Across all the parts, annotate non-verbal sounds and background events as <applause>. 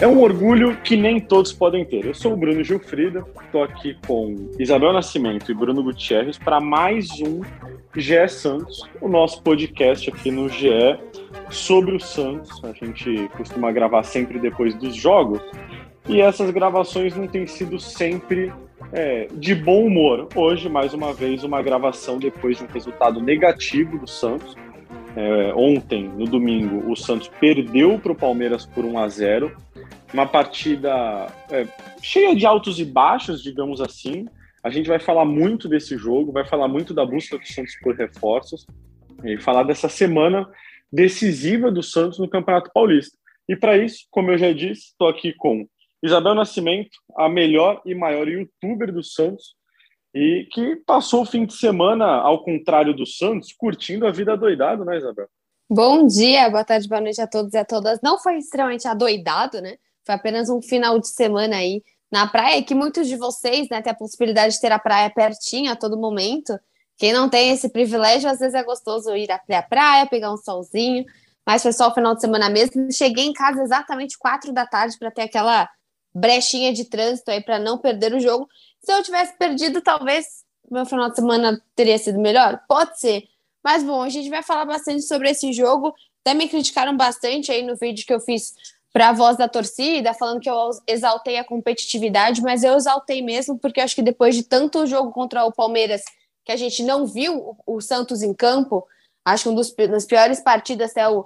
É um orgulho que nem todos podem ter. Eu sou o Bruno Gilfrida, estou aqui com Isabel Nascimento e Bruno Gutierrez para mais um GE Santos, o nosso podcast aqui no GE sobre o Santos. A gente costuma gravar sempre depois dos jogos e essas gravações não têm sido sempre é, de bom humor. Hoje, mais uma vez, uma gravação depois de um resultado negativo do Santos. É, ontem, no domingo, o Santos perdeu para o Palmeiras por 1 a 0 uma partida é, cheia de altos e baixos, digamos assim. A gente vai falar muito desse jogo, vai falar muito da busca do Santos por reforços e falar dessa semana decisiva do Santos no Campeonato Paulista. E para isso, como eu já disse, estou aqui com Isabel Nascimento, a melhor e maior youtuber do Santos, e que passou o fim de semana, ao contrário do Santos, curtindo a vida doidado, né, Isabel? Bom dia, boa tarde, boa noite a todos e a todas. Não foi extremamente adoidado, né? Foi apenas um final de semana aí na praia, que muitos de vocês, né, têm a possibilidade de ter a praia pertinho a todo momento. Quem não tem esse privilégio, às vezes é gostoso ir até a praia, pegar um solzinho, mas foi só o final de semana mesmo. Cheguei em casa exatamente quatro da tarde para ter aquela brechinha de trânsito aí para não perder o jogo. Se eu tivesse perdido, talvez meu final de semana teria sido melhor? Pode ser. Mas bom, a gente vai falar bastante sobre esse jogo. Até me criticaram bastante aí no vídeo que eu fiz para a voz da torcida, falando que eu exaltei a competitividade, mas eu exaltei mesmo, porque acho que depois de tanto jogo contra o Palmeiras, que a gente não viu o Santos em campo, acho que um dos, das piores partidas é o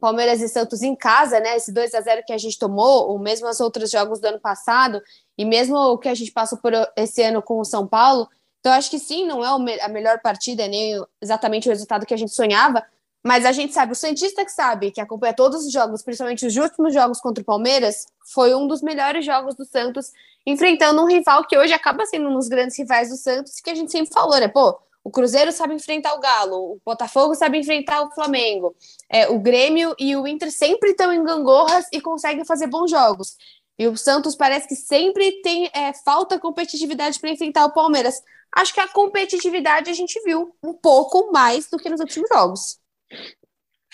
Palmeiras e Santos em casa, né? Esse 2 a 0 que a gente tomou, ou mesmo os outros jogos do ano passado, e mesmo o que a gente passou por esse ano com o São Paulo. Então, acho que sim, não é a melhor partida, nem exatamente o resultado que a gente sonhava, mas a gente sabe, o Santista que sabe, que acompanha todos os jogos, principalmente os últimos jogos contra o Palmeiras, foi um dos melhores jogos do Santos, enfrentando um rival que hoje acaba sendo um dos grandes rivais do Santos, que a gente sempre falou, né? Pô, o Cruzeiro sabe enfrentar o Galo, o Botafogo sabe enfrentar o Flamengo, é, o Grêmio e o Inter sempre estão em gangorras e conseguem fazer bons jogos. E o Santos parece que sempre tem é, falta competitividade para enfrentar o Palmeiras. Acho que a competitividade a gente viu um pouco mais do que nos últimos jogos.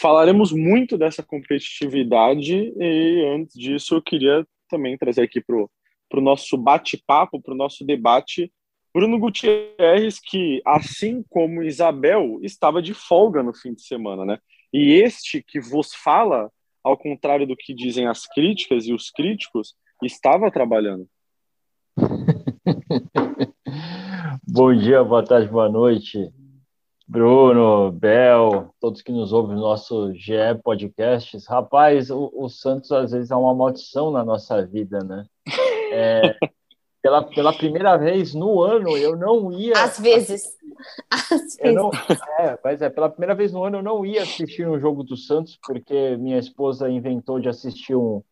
Falaremos muito dessa competitividade e antes disso eu queria também trazer aqui para o nosso bate-papo, para o nosso debate, Bruno Gutierrez, que assim como Isabel, estava de folga no fim de semana, né? E este que vos fala, ao contrário do que dizem as críticas e os críticos, estava trabalhando. <laughs> Bom dia, boa tarde, boa noite. Bruno, Bel, todos que nos ouvem no nosso GE Podcasts. Rapaz, o, o, Santos às vezes é uma maldição na nossa vida, né? É, <laughs> pela, pela primeira vez no ano eu não ia. Às vezes. Às vezes. Não, é, mas é, pela primeira vez no ano eu não ia assistir um jogo do Santos, porque minha esposa inventou de assistir um,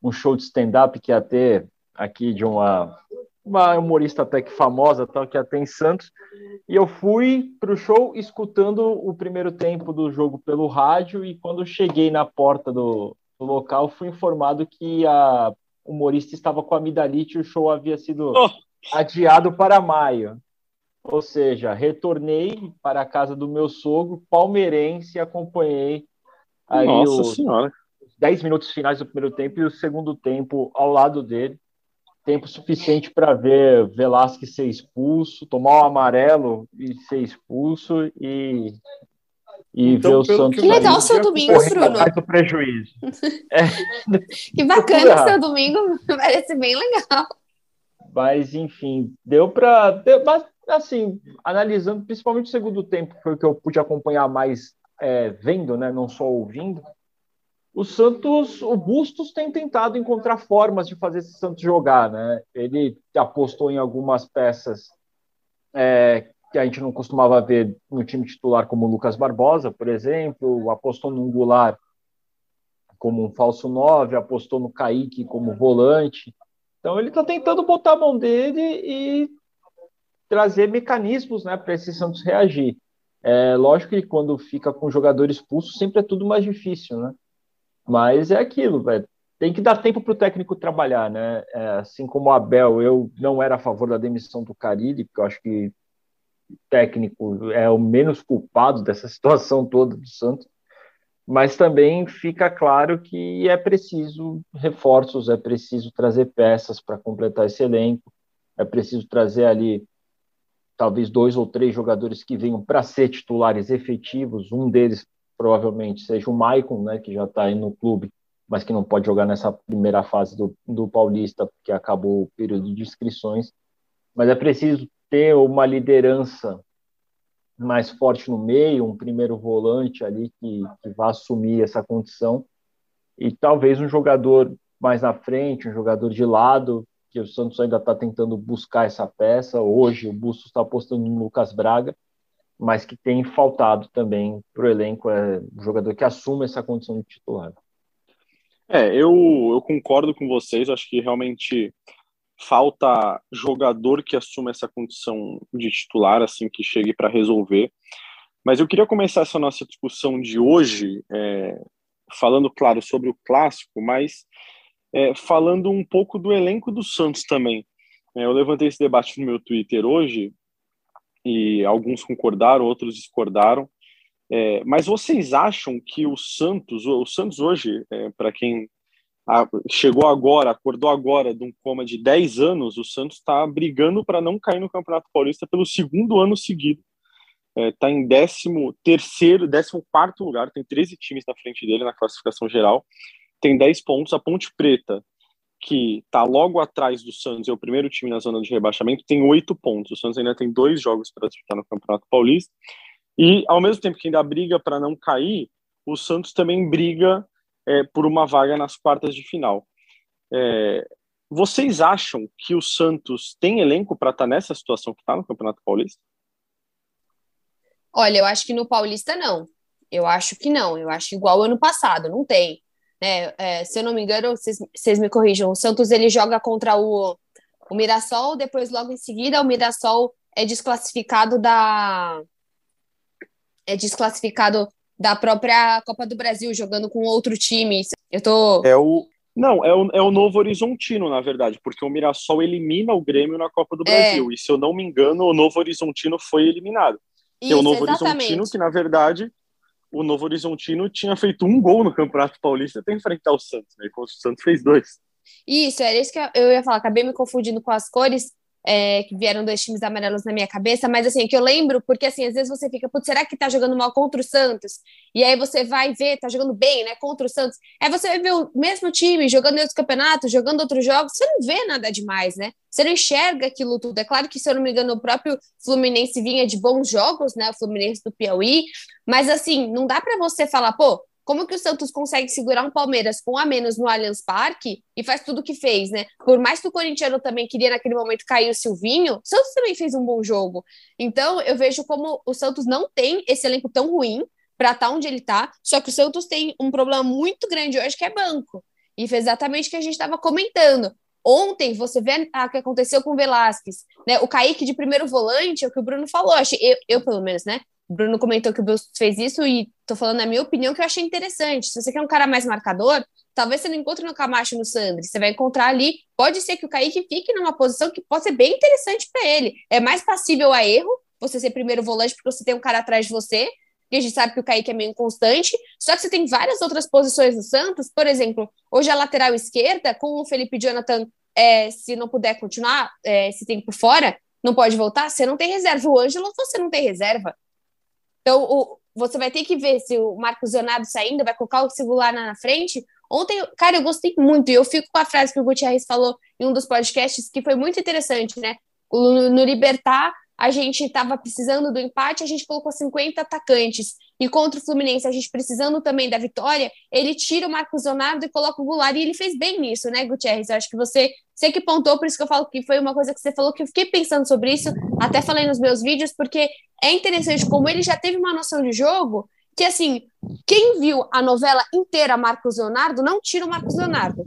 um show de stand-up que ia ter aqui de uma uma humorista até que famosa, tal, que até em Santos, e eu fui para o show escutando o primeiro tempo do jogo pelo rádio, e quando cheguei na porta do, do local, fui informado que a humorista estava com amidalite e o show havia sido oh. adiado para maio. Ou seja, retornei para a casa do meu sogro, palmeirense, e acompanhei aí Nossa os senhora. 10 minutos finais do primeiro tempo e o segundo tempo ao lado dele tempo suficiente para ver Velasquez ser expulso, tomar o amarelo e ser expulso e, e então, ver o Santos. Que legal o <laughs> <laughs> seu domingo, Bruno. do prejuízo. é. Que bacana o seu domingo, parece bem legal. Mas, enfim, deu para. Mas, assim, analisando, principalmente o segundo tempo, foi o que eu pude acompanhar mais é, vendo, né, não só ouvindo o Santos, o Bustos tem tentado encontrar formas de fazer esse Santos jogar, né? Ele apostou em algumas peças é, que a gente não costumava ver no time titular, como o Lucas Barbosa, por exemplo, apostou no Goulart como um falso 9, apostou no Kaique como volante. Então ele está tentando botar a mão dele e trazer mecanismos né, para esse Santos reagir. É lógico que quando fica com jogador expulso, sempre é tudo mais difícil, né? Mas é aquilo, velho. Tem que dar tempo para o técnico trabalhar, né? É, assim como o Abel, eu não era a favor da demissão do Carilli, porque eu acho que o técnico é o menos culpado <laughs> dessa situação toda do Santos. Mas também fica claro que é preciso reforços, é preciso trazer peças para completar esse elenco, é preciso trazer ali talvez dois ou três jogadores que venham para ser titulares efetivos. Um deles provavelmente seja o Maicon, né, que já está aí no clube, mas que não pode jogar nessa primeira fase do, do Paulista, porque acabou o período de inscrições. Mas é preciso ter uma liderança mais forte no meio, um primeiro volante ali que, que vá assumir essa condição, e talvez um jogador mais na frente, um jogador de lado, que o Santos ainda está tentando buscar essa peça. Hoje o Bustos está apostando no Lucas Braga, mas que tem faltado também para o elenco é um jogador que assuma essa condição de titular. É, eu, eu concordo com vocês, acho que realmente falta jogador que assuma essa condição de titular, assim, que chegue para resolver. Mas eu queria começar essa nossa discussão de hoje, é, falando, claro, sobre o clássico, mas é, falando um pouco do elenco do Santos também. É, eu levantei esse debate no meu Twitter hoje e alguns concordaram, outros discordaram. É, mas vocês acham que o Santos, o Santos hoje, é, para quem chegou agora, acordou agora de um coma de 10 anos, o Santos está brigando para não cair no Campeonato Paulista pelo segundo ano seguido. Está é, em 13 terceiro, 14 quarto lugar, tem 13 times na frente dele na classificação geral tem 10 pontos. A Ponte Preta, que está logo atrás do Santos, é o primeiro time na zona de rebaixamento, tem 8 pontos. O Santos ainda tem dois jogos para disputar no Campeonato Paulista. E, ao mesmo tempo que ainda briga para não cair, o Santos também briga é, por uma vaga nas quartas de final. É, vocês acham que o Santos tem elenco para estar tá nessa situação que está no Campeonato Paulista? Olha, eu acho que no Paulista não. Eu acho que não. Eu acho igual ano passado, não tem né? É, se eu não me engano, vocês me corrijam, o Santos ele joga contra o, o Mirassol, depois logo em seguida o Mirassol é desclassificado da é desclassificado da própria Copa do Brasil, jogando com outro time. Eu tô É o não, é o, é o Novo Horizontino, na verdade, porque o Mirassol elimina o Grêmio na Copa do é. Brasil. É. E se eu não me engano, o Novo Horizontino foi eliminado. Isso, é o Novo exatamente. Horizontino, que na verdade o Novo Horizontino tinha feito um gol no Campeonato Paulista até enfrentar o Santos, né? O Santos fez dois. Isso, era isso que eu ia falar. Acabei me confundindo com as cores, é, que vieram dois times amarelos na minha cabeça, mas assim, que eu lembro, porque assim, às vezes você fica, putz, será que tá jogando mal contra o Santos? E aí você vai ver, tá jogando bem, né, contra o Santos. Aí você vai ver o mesmo time jogando em outros campeonatos, jogando outros jogos, você não vê nada demais, né? Você não enxerga aquilo tudo. É claro que, se eu não me engano, o próprio Fluminense vinha de bons jogos, né? O Fluminense do Piauí, mas assim, não dá para você falar, pô, como que o Santos consegue segurar um Palmeiras com a menos no Allianz Parque e faz tudo o que fez, né? Por mais que o corintiano também queria naquele momento cair o Silvinho, o Santos também fez um bom jogo. Então, eu vejo como o Santos não tem esse elenco tão ruim para estar tá onde ele está, só que o Santos tem um problema muito grande hoje que é banco. E foi exatamente o que a gente estava comentando. Ontem, você vê o que aconteceu com o Velasquez, né? O Kaique de primeiro volante, é o que o Bruno falou, eu, eu pelo menos, né? Bruno comentou que o Bustos fez isso e tô falando a minha opinião que eu achei interessante. Se você quer um cara mais marcador, talvez você não encontre no Camacho no Sandri. Você vai encontrar ali. Pode ser que o Kaique fique numa posição que pode ser bem interessante para ele. É mais passível a erro você ser primeiro volante porque você tem um cara atrás de você. E a gente sabe que o Kaique é meio inconstante. Só que você tem várias outras posições no Santos. Por exemplo, hoje a lateral esquerda, com o Felipe Jonathan, é, se não puder continuar é, esse tempo fora, não pode voltar, você não tem reserva. O Ângelo, você não tem reserva. Então, o, você vai ter que ver se o Marcos Leonardo saindo vai colocar o singular na frente. Ontem, cara, eu gostei muito, e eu fico com a frase que o Gutierrez falou em um dos podcasts, que foi muito interessante, né? No, no Libertar, a gente estava precisando do empate, a gente colocou 50 atacantes. E contra o Fluminense, a gente precisando também da vitória, ele tira o Marcos Leonardo e coloca o Goulart. E ele fez bem nisso, né, Gutierrez? Eu acho que você, você que pontou, por isso que eu falo que foi uma coisa que você falou, que eu fiquei pensando sobre isso, até falei nos meus vídeos, porque é interessante como ele já teve uma noção de jogo que, assim, quem viu a novela inteira Marcos Leonardo não tira o Marcos Leonardo.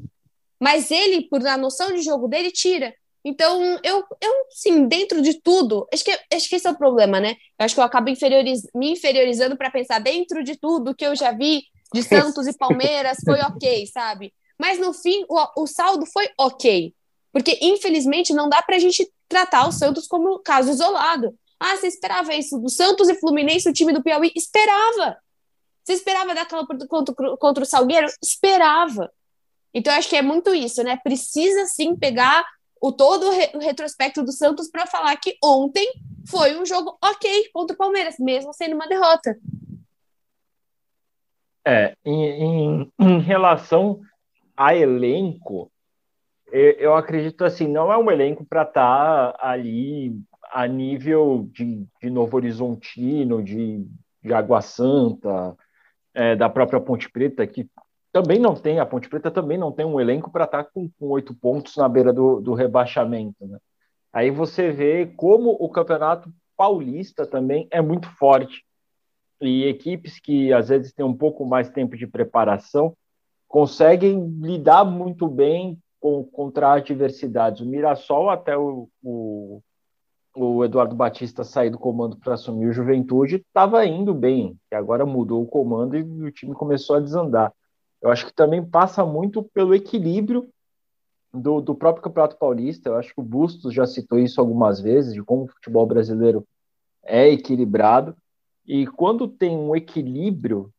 Mas ele, por a noção de jogo dele, tira. Então, eu, eu sim, dentro de tudo, acho que, acho que esse é o problema, né? Eu acho que eu acabo inferioriz, me inferiorizando para pensar dentro de tudo que eu já vi de Santos e Palmeiras foi ok, sabe? Mas no fim, o, o saldo foi ok. Porque, infelizmente, não dá para a gente tratar o Santos como caso isolado. Ah, você esperava isso do Santos e Fluminense, o time do Piauí? Esperava. Você esperava daquela contra, contra o Salgueiro? Esperava. Então, acho que é muito isso, né? Precisa sim pegar o todo o retrospecto do Santos para falar que ontem foi um jogo ok contra o Palmeiras, mesmo sendo uma derrota. É, em, em, em relação a elenco, eu, acredito assim, não é um elenco para estar tá ali a nível de, de Novo Horizontino, de, de Água Santa, é, da própria Ponte Preta, que também não tem, a Ponte Preta também não tem um elenco para estar tá com oito pontos na beira do, do rebaixamento. Né? Aí você vê como o Campeonato Paulista também é muito forte. E equipes que às vezes têm um pouco mais tempo de preparação conseguem lidar muito bem contra adversidades. O Mirassol, até o, o, o Eduardo Batista sair do comando para assumir o Juventude, estava indo bem, e agora mudou o comando e o time começou a desandar. Eu acho que também passa muito pelo equilíbrio do, do próprio Campeonato Paulista. Eu acho que o Bustos já citou isso algumas vezes, de como o futebol brasileiro é equilibrado. E quando tem um equilíbrio,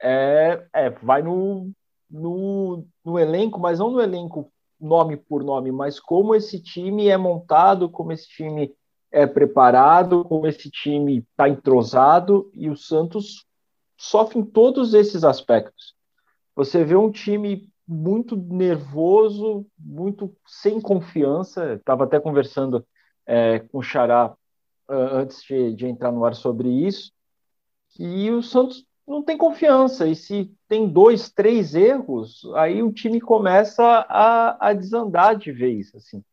é, é vai no, no, no elenco, mas não no elenco nome por nome, mas como esse time é montado, como esse time é preparado, como esse time está entrosado, e o Santos sofre em todos esses aspectos. Você vê um time muito nervoso, muito sem confiança. Estava até conversando é, com o Xará uh, antes de, de, entrar no ar sobre isso. E o Santos não tem confiança. E se tem dois, três erros, aí o time começa a, a desandar de vez. Assim.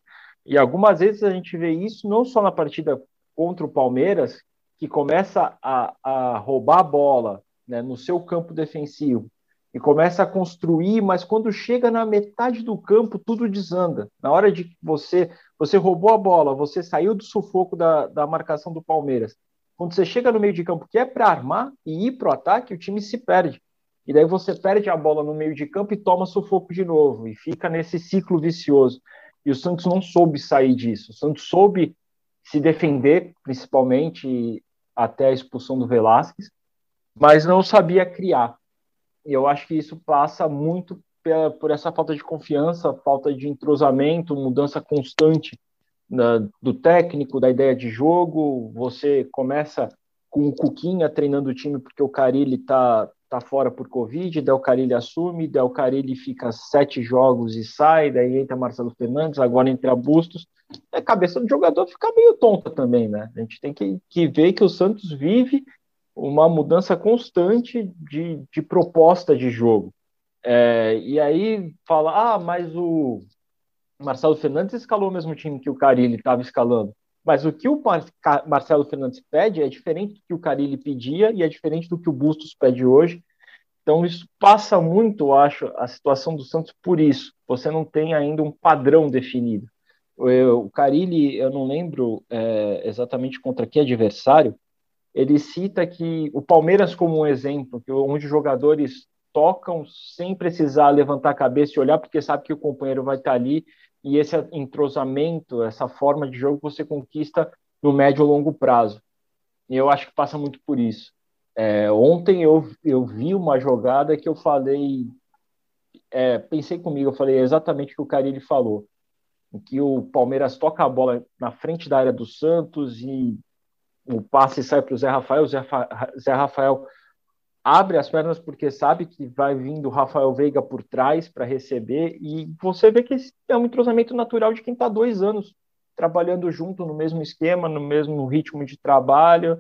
E algumas vezes a gente vê isso não só na partida contra o Palmeiras, que começa a, a roubar a bola né, no seu campo defensivo e começa a construir, mas quando chega na metade do campo, tudo desanda. Na hora de você, você roubou a bola, você saiu do sufoco da, da marcação do Palmeiras. Quando você chega no meio de campo, que é para armar e ir para o ataque, o time se perde. E daí você perde a bola no meio de campo e toma sufoco de novo, e fica nesse ciclo vicioso. E o Santos não soube sair disso. O Santos soube se defender, principalmente até a expulsão do Velasquez, mas não sabia criar. E eu acho que isso passa muito por essa falta de confiança, falta de entrosamento, mudança constante na, do técnico, da ideia de jogo. Você começa com o Cuquinha treinando o time porque o Carilli está tá fora por Covid, o Carilli assume, o Carilli fica sete jogos e sai, daí entra Marcelo Fernandes, agora entra Bustos. A cabeça do jogador fica meio tonta também, né? A gente tem que, que ver que o Santos vive uma mudança constante de, de proposta de jogo. É, e aí fala, ah, mas o Marcelo Fernandes escalou o mesmo time que o Carilli estava escalando. Mas o que o Mar Marcelo Fernandes pede é diferente do que o Carilli pedia e é diferente do que o Bustos pede hoje. Então isso passa muito, eu acho, a situação do Santos por isso. Você não tem ainda um padrão definido. O, o Carilli, eu não lembro é, exatamente contra que adversário, ele cita que o Palmeiras como um exemplo, que onde jogadores tocam sem precisar levantar a cabeça e olhar, porque sabe que o companheiro vai estar ali, e esse entrosamento, essa forma de jogo você conquista no médio ou longo prazo. E eu acho que passa muito por isso. É, ontem eu, eu vi uma jogada que eu falei, é, pensei comigo, eu falei exatamente o que o Carilli falou, em que o Palmeiras toca a bola na frente da área do Santos e o passe sai para o Zé Rafael, o Zé, Zé Rafael abre as pernas porque sabe que vai vindo Rafael Veiga por trás para receber e você vê que é um entrosamento natural de quem está dois anos trabalhando junto no mesmo esquema, no mesmo ritmo de trabalho,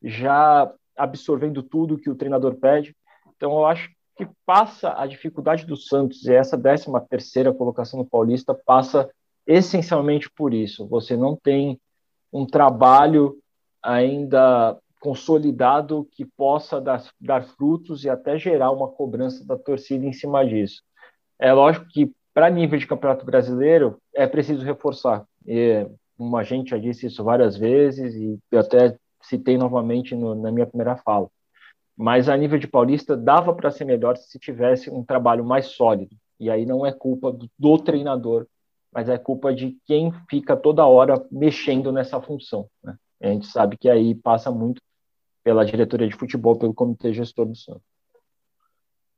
já absorvendo tudo que o treinador pede. Então eu acho que passa a dificuldade do Santos e essa 13 terceira colocação no Paulista passa essencialmente por isso. Você não tem um trabalho ainda consolidado que possa dar, dar frutos e até gerar uma cobrança da torcida em cima disso. É lógico que para nível de campeonato brasileiro é preciso reforçar. E, como a gente já disse isso várias vezes e eu até citei novamente no, na minha primeira fala. Mas a nível de Paulista dava para ser melhor se tivesse um trabalho mais sólido. E aí não é culpa do, do treinador, mas é culpa de quem fica toda hora mexendo nessa função. Né? A gente sabe que aí passa muito pela diretoria de futebol, pelo comitê gestor do Santos.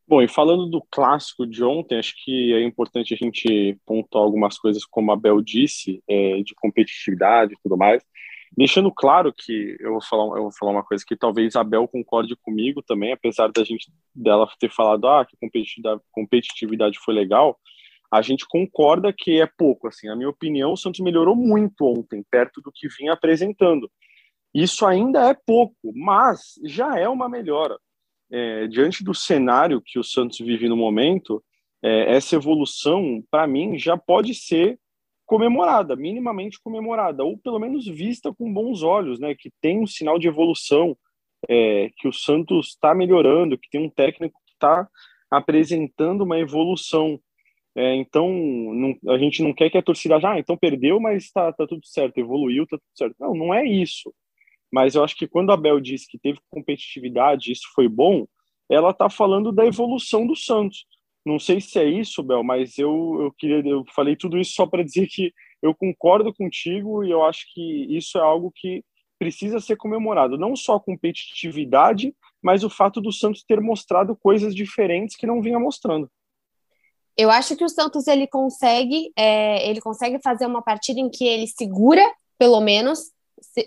Bom, e falando do clássico de ontem, acho que é importante a gente pontuar algumas coisas, como a Bel disse, é, de competitividade e tudo mais. Deixando claro que eu vou falar, eu vou falar uma coisa que talvez a Bel concorde comigo também, apesar da gente dela ter falado ah, que competitividade, competitividade foi legal, a gente concorda que é pouco. Assim, a minha opinião, o Santos melhorou muito ontem, perto do que vinha apresentando. Isso ainda é pouco, mas já é uma melhora é, diante do cenário que o Santos vive no momento, é, essa evolução, para mim, já pode ser comemorada, minimamente comemorada, ou pelo menos vista com bons olhos, né? Que tem um sinal de evolução, é, que o Santos está melhorando, que tem um técnico que está apresentando uma evolução. É, então, não, a gente não quer que a torcida, ah, então perdeu, mas está tá tudo certo, evoluiu, está tudo certo. Não, não é isso. Mas eu acho que quando a Bel disse que teve competitividade, isso foi bom, ela está falando da evolução do Santos. Não sei se é isso, Bel, mas eu, eu queria eu falei tudo isso só para dizer que eu concordo contigo e eu acho que isso é algo que precisa ser comemorado. Não só a competitividade, mas o fato do Santos ter mostrado coisas diferentes que não vinha mostrando. Eu acho que o Santos ele consegue, é, ele consegue fazer uma partida em que ele segura, pelo menos,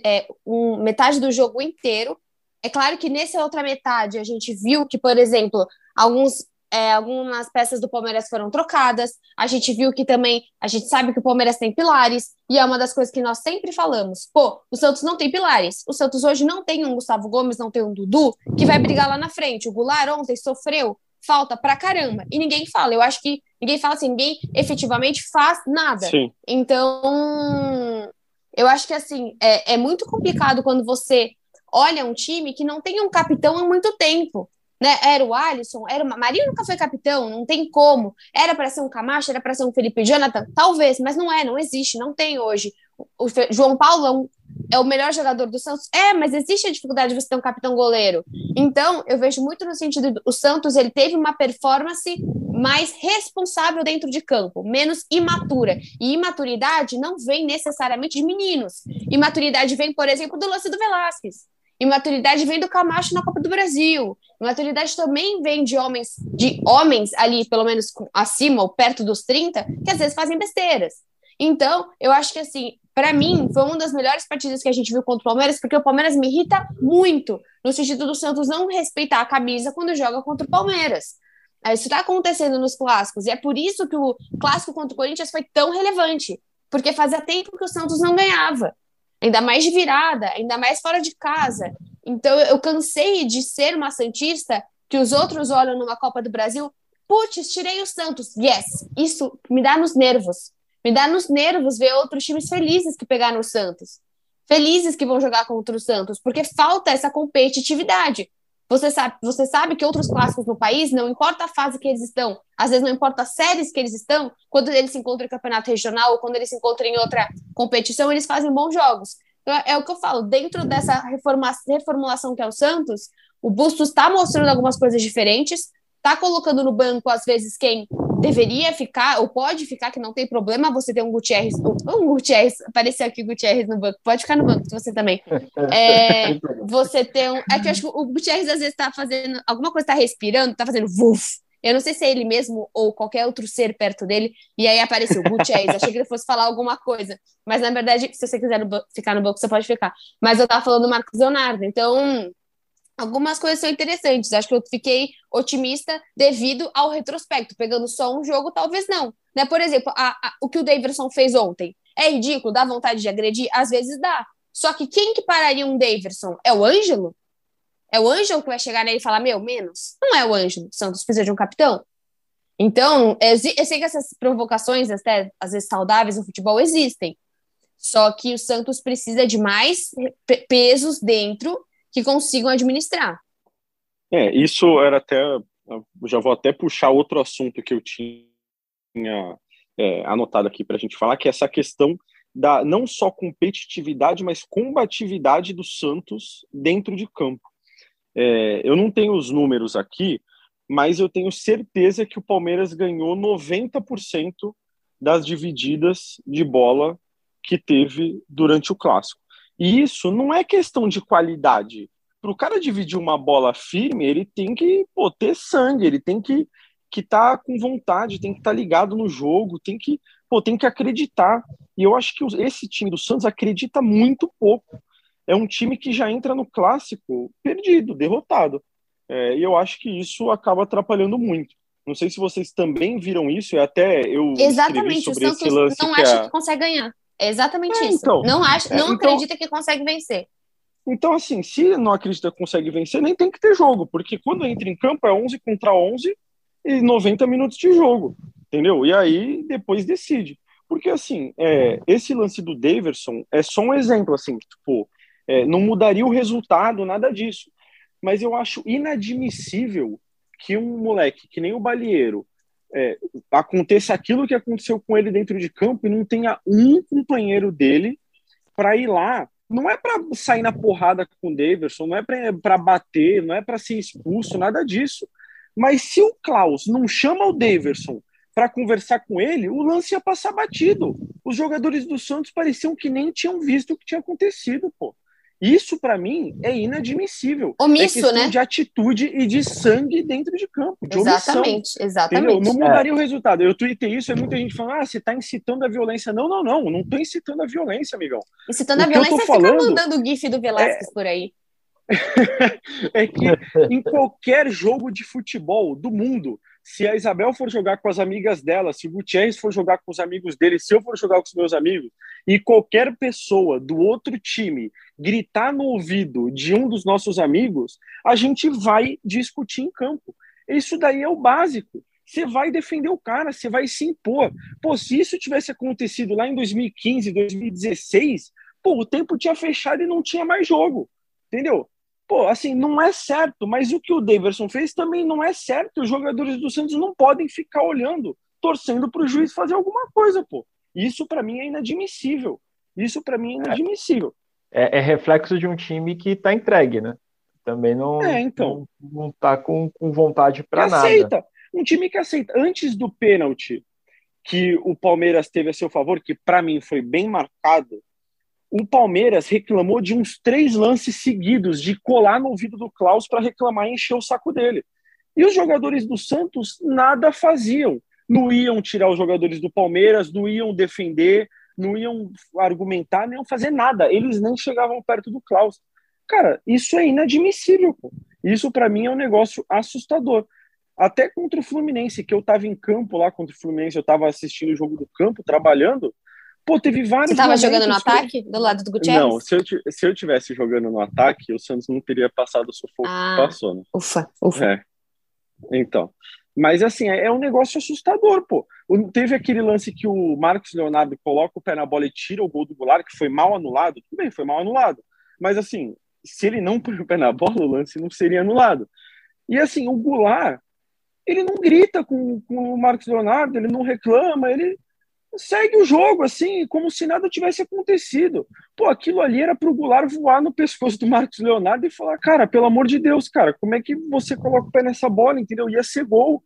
é, um, metade do jogo inteiro. É claro que nessa outra metade a gente viu que, por exemplo, alguns, é, algumas peças do Palmeiras foram trocadas. A gente viu que também a gente sabe que o Palmeiras tem pilares e é uma das coisas que nós sempre falamos. Pô, o Santos não tem pilares. O Santos hoje não tem um Gustavo Gomes, não tem um Dudu que vai brigar lá na frente. O Goulart ontem sofreu falta pra caramba e ninguém fala. Eu acho que ninguém fala assim, ninguém efetivamente faz nada. Sim. Então, eu acho que assim é, é muito complicado quando você olha um time que não tem um capitão há muito tempo. Né? Era o Alisson, era o Marinho nunca foi capitão, não tem como. Era para ser um Camacho, era para ser um Felipe Jonathan, talvez, mas não é, não existe, não tem hoje. O João Paulo é, o melhor jogador do Santos, é, mas existe a dificuldade de você ter um capitão goleiro. Então, eu vejo muito no sentido do o Santos, ele teve uma performance mais responsável dentro de campo, menos imatura. E imaturidade não vem necessariamente de meninos. Imaturidade vem, por exemplo, do lance do Velasquez. Imaturidade vem do Camacho na Copa do Brasil. Imaturidade também vem de homens, de homens ali, pelo menos acima ou perto dos 30, que às vezes fazem besteiras. Então, eu acho que assim, para mim, foi uma das melhores partidas que a gente viu contra o Palmeiras, porque o Palmeiras me irrita muito, no sentido do Santos não respeitar a camisa quando joga contra o Palmeiras. Isso está acontecendo nos clássicos, e é por isso que o clássico contra o Corinthians foi tão relevante, porque fazia tempo que o Santos não ganhava, ainda mais de virada, ainda mais fora de casa. Então eu cansei de ser uma Santista que os outros olham numa Copa do Brasil, putz, tirei o Santos, yes, isso me dá nos nervos, me dá nos nervos ver outros times felizes que pegaram o Santos, felizes que vão jogar contra o Santos, porque falta essa competitividade. Você sabe, você sabe que outros clássicos no país, não importa a fase que eles estão, às vezes não importa as séries que eles estão, quando eles se encontram em campeonato regional ou quando eles se encontram em outra competição, eles fazem bons jogos. Então, é o que eu falo, dentro dessa reformulação que é o Santos, o Bustos está mostrando algumas coisas diferentes, está colocando no banco, às vezes, quem deveria ficar, ou pode ficar, que não tem problema você ter um Gutierrez, um Gutierrez, apareceu aqui Gutierrez no banco, pode ficar no banco, você também. <laughs> É, você tem um, é que eu acho que o Gutierrez às vezes está fazendo, alguma coisa está respirando, está fazendo vuf, eu não sei se é ele mesmo ou qualquer outro ser perto dele, e aí apareceu Gutierrez, achei que ele fosse falar alguma coisa, mas na verdade, se você quiser ficar no banco, você pode ficar, mas eu tava falando do Marcos Leonardo, então algumas coisas são interessantes. Acho que eu fiquei otimista devido ao retrospecto. Pegando só um jogo, talvez não. Né? Por exemplo, a, a, o que o Davidson fez ontem é ridículo, dá vontade de agredir? Às vezes dá. Só que quem que pararia um Davidson? É o Ângelo? É o Ângelo que vai chegar nele e falar, meu, menos? Não é o Ângelo. Santos precisa de um capitão. Então, eu sei que essas provocações, até às vezes saudáveis no futebol, existem. Só que o Santos precisa de mais pesos dentro que consigam administrar. É, isso era até. Já vou até puxar outro assunto que eu tinha é, anotado aqui para a gente falar, que é essa questão da não só competitividade, mas combatividade do Santos dentro de campo. É, eu não tenho os números aqui, mas eu tenho certeza que o Palmeiras ganhou 90% das divididas de bola que teve durante o clássico. E isso não é questão de qualidade. Para o cara dividir uma bola firme, ele tem que pô, ter sangue, ele tem que que tá com vontade, tem que estar tá ligado no jogo, tem que pô, tem que acreditar. E eu acho que esse time do Santos acredita muito pouco. É um time que já entra no clássico perdido, derrotado. É, e eu acho que isso acaba atrapalhando muito. Não sei se vocês também viram isso, e até eu Exatamente, o Santos não acha que, é... que consegue ganhar. É exatamente é, isso. Então, não acha, não é, então, acredita que consegue vencer. Então, assim, se não acredita que consegue vencer, nem tem que ter jogo, porque quando entra em campo é 11 contra 11 e 90 minutos de jogo, entendeu? E aí depois decide. Porque, assim, é, esse lance do Daverson é só um exemplo, assim, tipo, é, não mudaria o resultado, nada disso. Mas eu acho inadmissível que um moleque que nem o Balieiro é, aconteça aquilo que aconteceu com ele dentro de campo e não tenha um companheiro dele para ir lá. Não é para sair na porrada com o Davidson, não é para bater, não é para ser expulso, nada disso. Mas se o Klaus não chama o Davidson para conversar com ele, o lance ia passar batido. Os jogadores do Santos pareciam que nem tinham visto o que tinha acontecido, pô. Isso, para mim, é inadmissível. Omisso, é né? De atitude e de sangue dentro de campo. De exatamente, omissão, exatamente. Entendeu? Não mudaria é. o resultado. Eu tuitei isso e muita gente falando: ah, você está incitando a violência. Não, não, não. Não estou incitando a violência, amigão. Incitando o a violência, você falando... fica mandando o GIF do Velasquez é... por aí. <laughs> é que em qualquer jogo de futebol do mundo, se a Isabel for jogar com as amigas dela, se o Gutierrez for jogar com os amigos dele, se eu for jogar com os meus amigos, e qualquer pessoa do outro time gritar no ouvido de um dos nossos amigos, a gente vai discutir em campo. Isso daí é o básico. Você vai defender o cara, você vai se impor. Pô, se isso tivesse acontecido lá em 2015, 2016, pô, o tempo tinha fechado e não tinha mais jogo. Entendeu? Pô, assim, não é certo, mas o que o Daverson fez também não é certo. Os jogadores do Santos não podem ficar olhando, torcendo para o juiz fazer alguma coisa, pô. Isso para mim é inadmissível. Isso para mim é inadmissível. É, é, reflexo de um time que está entregue, né? Também não, é, então. não, não tá com, com vontade para nada. Aceita. Um time que aceita. Antes do pênalti que o Palmeiras teve a seu favor, que para mim foi bem marcado, o Palmeiras reclamou de uns três lances seguidos de colar no ouvido do Klaus para reclamar e encher o saco dele. E os jogadores do Santos nada faziam. Não iam tirar os jogadores do Palmeiras, não iam defender, não iam argumentar, nem iam fazer nada. Eles nem chegavam perto do Klaus. Cara, isso é inadmissível. Pô. Isso para mim é um negócio assustador. Até contra o Fluminense, que eu estava em campo lá contra o Fluminense, eu estava assistindo o jogo do campo, trabalhando. Pô, teve vários. Você estava jogando no ataque? Do lado do Gutierrez? Não, se eu, se eu tivesse jogando no ataque, o Santos não teria passado o sufoco ah, que passou, né? Ufa, ufa. É. Então. Mas, assim, é, é um negócio assustador, pô. Teve aquele lance que o Marcos Leonardo coloca o pé na bola e tira o gol do Goulart, que foi mal anulado. Tudo bem, foi mal anulado. Mas, assim, se ele não põe o pé na bola, o lance não seria anulado. E, assim, o Goulart, ele não grita com, com o Marcos Leonardo, ele não reclama, ele segue o jogo, assim, como se nada tivesse acontecido. Pô, aquilo ali era pro Goulart voar no pescoço do Marcos Leonardo e falar, cara, pelo amor de Deus, cara, como é que você coloca o pé nessa bola, entendeu? Ia ser gol.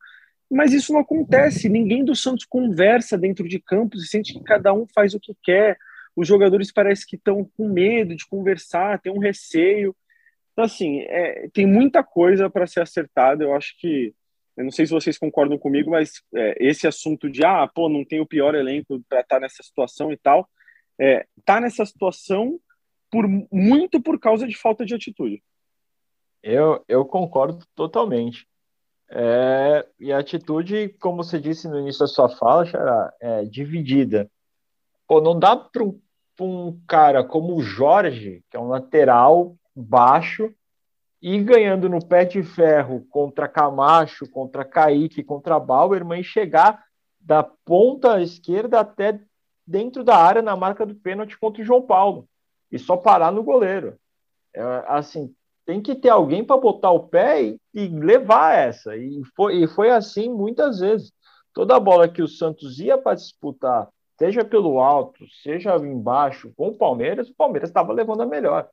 Mas isso não acontece. Ninguém do Santos conversa dentro de campo, se sente que cada um faz o que quer. Os jogadores parecem que estão com medo de conversar, tem um receio. Então, assim, é, tem muita coisa para ser acertada. Eu acho que eu não sei se vocês concordam comigo, mas é, esse assunto de, ah, pô, não tem o pior elenco para estar tá nessa situação e tal, é, tá nessa situação por muito por causa de falta de atitude. Eu, eu concordo totalmente. É, e a atitude, como você disse no início da sua fala, Xará, é dividida. Pô, não dá para um, um cara como o Jorge, que é um lateral baixo, e ganhando no pé de ferro contra Camacho, contra Kaique, contra Bauerman e chegar da ponta esquerda até dentro da área na marca do pênalti contra o João Paulo e só parar no goleiro. É, assim, tem que ter alguém para botar o pé e, e, levar essa. E foi, e foi assim muitas vezes. Toda bola que o Santos ia para disputar seja pelo alto, seja embaixo, com o Palmeiras, o Palmeiras estava levando a melhor.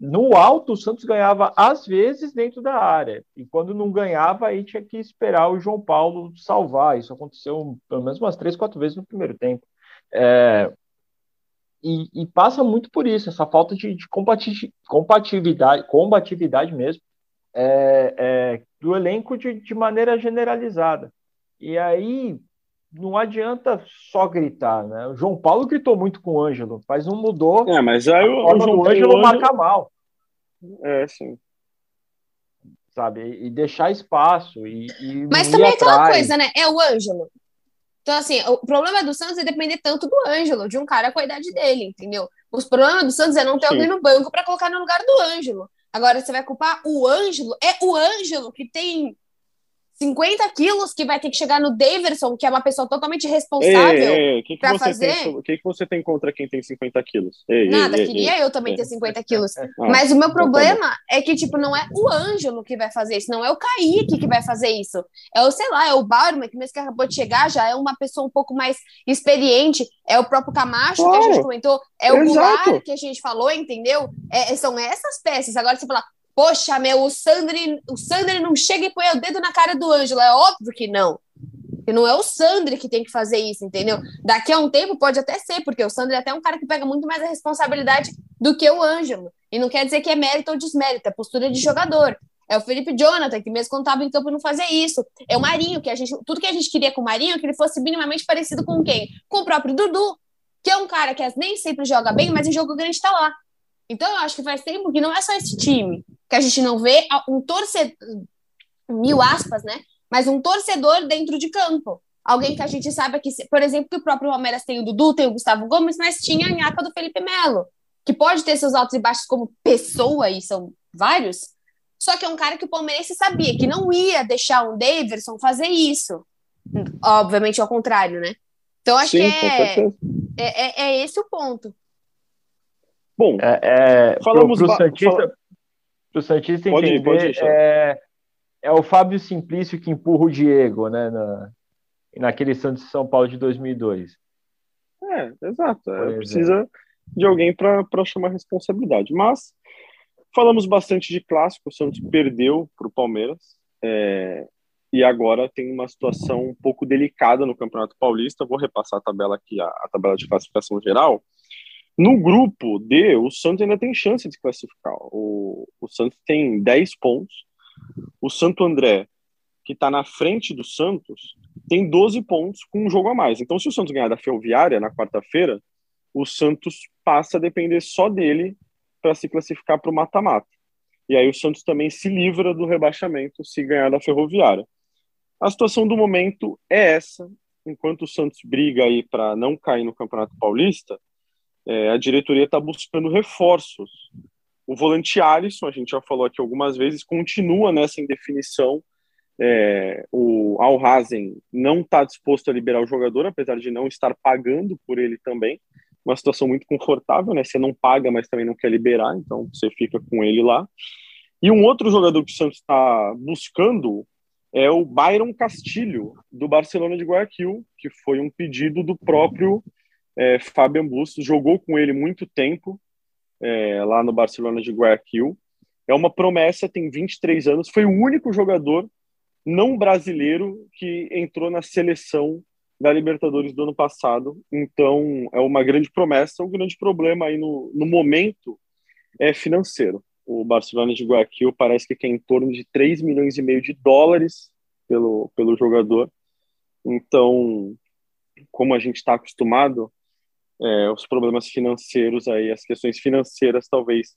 No alto, o Santos ganhava às vezes dentro da área, e quando não ganhava, aí tinha que esperar o João Paulo salvar. Isso aconteceu pelo menos umas três, quatro vezes no primeiro tempo. É, e, e, passa muito por isso, essa falta de, de compatibilidade, combatividade mesmo, é, é, do elenco de, de maneira generalizada. E aí não adianta só gritar, né? O João Paulo gritou muito com o Ângelo, mas não mudou. É, mas aí o, o João Ângelo marca mal. É, sim. Sabe? E deixar espaço. E, e mas também é aquela coisa, né? É o Ângelo. Então, assim, o problema do Santos é depender tanto do Ângelo, de um cara com a idade dele, entendeu? Os problemas do Santos é não ter Sim. alguém no banco para colocar no lugar do Ângelo. Agora, você vai culpar o Ângelo? É o Ângelo que tem 50 quilos que vai ter que chegar no Daverson, que é uma pessoa totalmente responsável para fazer. O que, que você tem contra quem tem 50 quilos? Ei, Nada, ei, queria ei, eu também ter 50 quilos. <laughs> Ah, Mas o meu tá problema é que, tipo, não é o Ângelo que vai fazer isso, não é o Kaique que vai fazer isso. É o, sei lá, é o Barman, que mesmo que acabou de chegar, já é uma pessoa um pouco mais experiente. É o próprio Camacho, claro. que a gente comentou. É o Goulart, que a gente falou, entendeu? É, são essas peças. Agora, você fala, Poxa, meu, o Sandri, o Sandri não chega e põe o dedo na cara do Ângelo. É óbvio que não. E não é o Sandri que tem que fazer isso, entendeu? Daqui a um tempo pode até ser, porque o Sandri é até um cara que pega muito mais a responsabilidade do que o Ângelo. E não quer dizer que é mérito ou desmérito, é postura de jogador. É o Felipe Jonathan, que mesmo quando estava em campo não fazia isso. É o Marinho, que a gente. Tudo que a gente queria com o Marinho é que ele fosse minimamente parecido com quem? Com o próprio Dudu, que é um cara que nem sempre joga bem, mas em jogo grande está lá. Então, eu acho que faz tempo que não é só esse time, que a gente não vê um torcedor, mil aspas, né? Mas um torcedor dentro de campo. Alguém que a gente saiba que, por exemplo, que o próprio Palmeiras tem o Dudu, tem o Gustavo Gomes, mas tinha a nhaca do Felipe Melo, que pode ter seus altos e baixos como pessoa, e são vários, só que é um cara que o palmeirense sabia que não ia deixar um Daverson fazer isso. Obviamente ao contrário, né? Então acho Sim, que é, é, é, é, esse o ponto. Bom, é, é, falamos para o Santista, pro Santista pode entender, ir, é, é o Fábio Simplício que empurra o Diego, né, na, naquele Santos São Paulo de 2002. É, exato. É, precisa de alguém para chamar responsabilidade. Mas falamos bastante de clássico, o Santos perdeu para o Palmeiras. É, e agora tem uma situação um pouco delicada no Campeonato Paulista. Vou repassar a tabela aqui, a, a tabela de classificação geral. No grupo D, o Santos ainda tem chance de classificar. O, o Santos tem 10 pontos. O Santo André, que está na frente do Santos, tem 12 pontos com um jogo a mais. Então, se o Santos ganhar da Ferroviária na quarta-feira, o Santos passa a depender só dele para se classificar para o mata-mata. E aí o Santos também se livra do rebaixamento se ganhar da Ferroviária. A situação do momento é essa. Enquanto o Santos briga aí para não cair no Campeonato Paulista, é, a diretoria está buscando reforços. O volante Alisson, a gente já falou aqui algumas vezes, continua nessa indefinição. É, o Alhazen não está disposto a liberar o jogador, apesar de não estar pagando por ele também. Uma situação muito confortável, né? Você não paga, mas também não quer liberar, então você fica com ele lá. E um outro jogador que o Santos está buscando é o Byron Castilho, do Barcelona de Guayaquil, que foi um pedido do próprio é, Fabian Bustos, jogou com ele muito tempo é, lá no Barcelona de Guayaquil. É uma promessa, tem 23 anos, foi o único jogador não brasileiro que entrou na seleção da Libertadores do ano passado. Então, é uma grande promessa. O grande problema aí no, no momento é financeiro. O Barcelona de Guayaquil parece que quer em torno de 3 milhões e meio de dólares pelo, pelo jogador. Então, como a gente está acostumado, é, os problemas financeiros aí, as questões financeiras talvez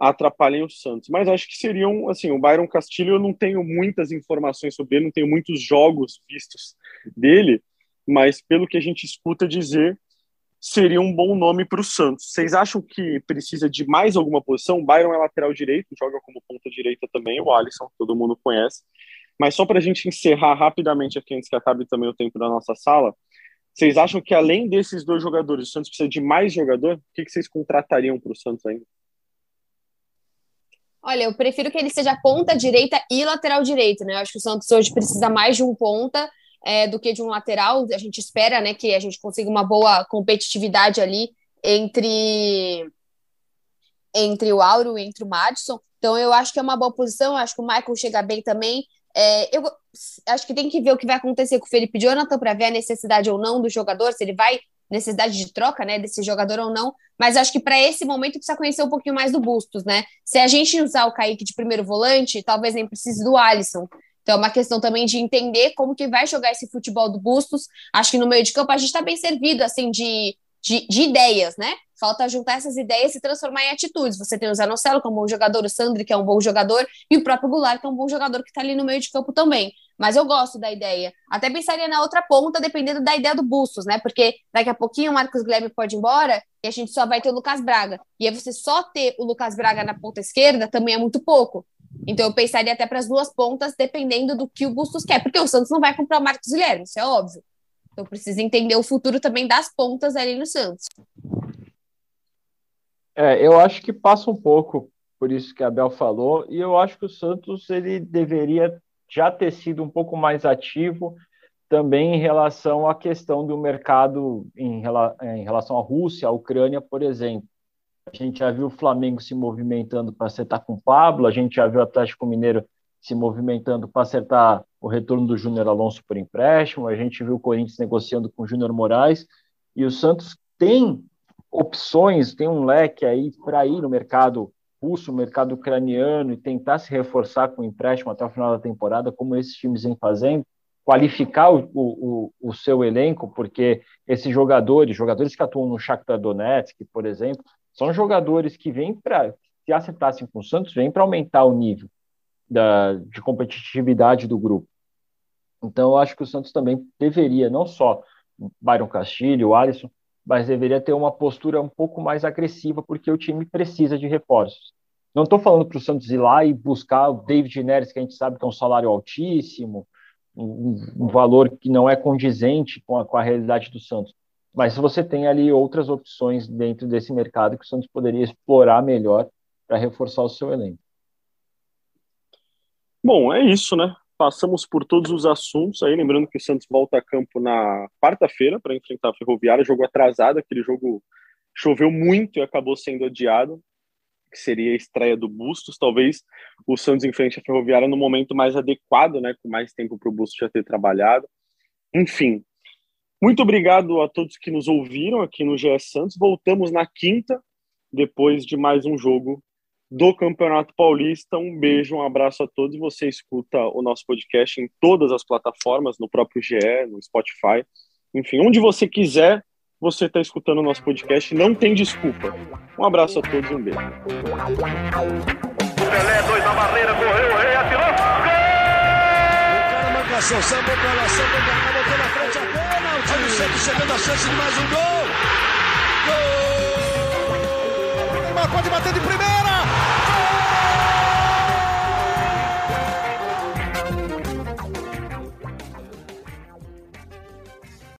atrapalhem o Santos. Mas acho que seriam, assim, o Byron Castilho eu não tenho muitas informações sobre ele, não tenho muitos jogos vistos dele, mas pelo que a gente escuta dizer, seria um bom nome para o Santos. Vocês acham que precisa de mais alguma posição? O Byron é lateral direito, joga como ponta direita também, o Alisson, todo mundo conhece. Mas só para a gente encerrar rapidamente aqui, antes que acabe também o tempo da nossa sala, vocês acham que além desses dois jogadores, o Santos precisa de mais jogador? O que, vocês contratariam para o Santos ainda? Olha, eu prefiro que ele seja ponta direita e lateral direito, né? Eu acho que o Santos hoje precisa mais de um ponta. é, do que de um lateral. A gente espera né, que a gente consiga uma boa competitividade ali entre, entre o Auro e entre o Madison. Então, eu acho que é uma boa posição. Eu acho que o Michael chega bem também. É, eu acho que tem que ver o que vai acontecer com o Felipe Jonathan para ver a necessidade ou não do jogador, se ele vai necessidade de troca, né, desse jogador ou não, mas acho que para esse momento precisa conhecer um pouquinho mais do Bustos, né? Se a gente usar o Kaique de primeiro volante, talvez nem precise do Alisson. Então é uma questão também de entender como que vai jogar esse futebol do Bustos. Acho que no meio de campo a gente está bem servido, assim, de, de, de, ideias, né? Falta juntar essas ideias e transformar em atitudes. Você tem o Zanocelo, que é um bom jogador, o Sandri, que é um bom jogador, e o próprio Goulart, que é um bom jogador que está ali no meio de campo também. Mas eu gosto da ideia. Até pensaria na outra ponta, dependendo da ideia do Bustos, né? Porque daqui a pouquinho o Marcos Glebe pode ir embora e a gente só vai ter o Lucas Braga. E aí você só ter o Lucas Braga na ponta esquerda também é muito pouco. Então eu pensaria até para as duas pontas, dependendo do que o Bustos quer. Porque o Santos não vai comprar o Marcos Guilherme, isso é óbvio. Então precisa entender o futuro também das pontas ali no Santos. É, eu acho que passa um pouco por isso que a Bel falou, e eu acho que o Santos ele deveria já ter sido um pouco mais ativo também em relação à questão do mercado em, em relação à Rússia, à Ucrânia, por exemplo. A gente já viu o Flamengo se movimentando para acertar com o Pablo, a gente já viu o Atlético Mineiro se movimentando para acertar o retorno do Júnior Alonso por empréstimo, a gente viu o Corinthians negociando com o Júnior Moraes, e o Santos tem opções, tem um leque aí para ir no mercado russo, mercado ucraniano e tentar se reforçar com empréstimo até o final da temporada, como esses times vêm fazendo, qualificar o, o, o seu elenco, porque esses jogadores, jogadores que atuam no Shakhtar Donetsk, por exemplo, são jogadores que vêm para, se acertassem com o Santos, vêm para aumentar o nível da, de competitividade do grupo. Então, eu acho que o Santos também deveria, não só Byron Castilho, o Alisson, mas deveria ter uma postura um pouco mais agressiva, porque o time precisa de reforços. Não estou falando para o Santos ir lá e buscar o David Neres, que a gente sabe que é um salário altíssimo, um, um valor que não é condizente com a, com a realidade do Santos. Mas você tem ali outras opções dentro desse mercado que o Santos poderia explorar melhor para reforçar o seu elenco. Bom, é isso, né? Passamos por todos os assuntos aí, lembrando que o Santos volta a campo na quarta-feira para enfrentar a Ferroviária, jogo atrasado, aquele jogo choveu muito e acabou sendo adiado, que seria a estreia do Bustos, talvez o Santos enfrente a Ferroviária no momento mais adequado, né, com mais tempo para o Bustos já ter trabalhado. Enfim, muito obrigado a todos que nos ouviram aqui no GS Santos. Voltamos na quinta, depois de mais um jogo do Campeonato Paulista. Um beijo, um abraço a todos. Você escuta o nosso podcast em todas as plataformas, no próprio GE, no Spotify, enfim, onde você quiser, você está escutando o nosso podcast. Não tem desculpa. Um abraço a todos e um beijo. Pelé, dois na barreira, correu, rei atirou. Gol! O cara marcação, samba pra lá, samba pra cá, botou na frente a bola. O time sempre chegando a chance de mais um gol. Gol! Neymar pode bater de primeira.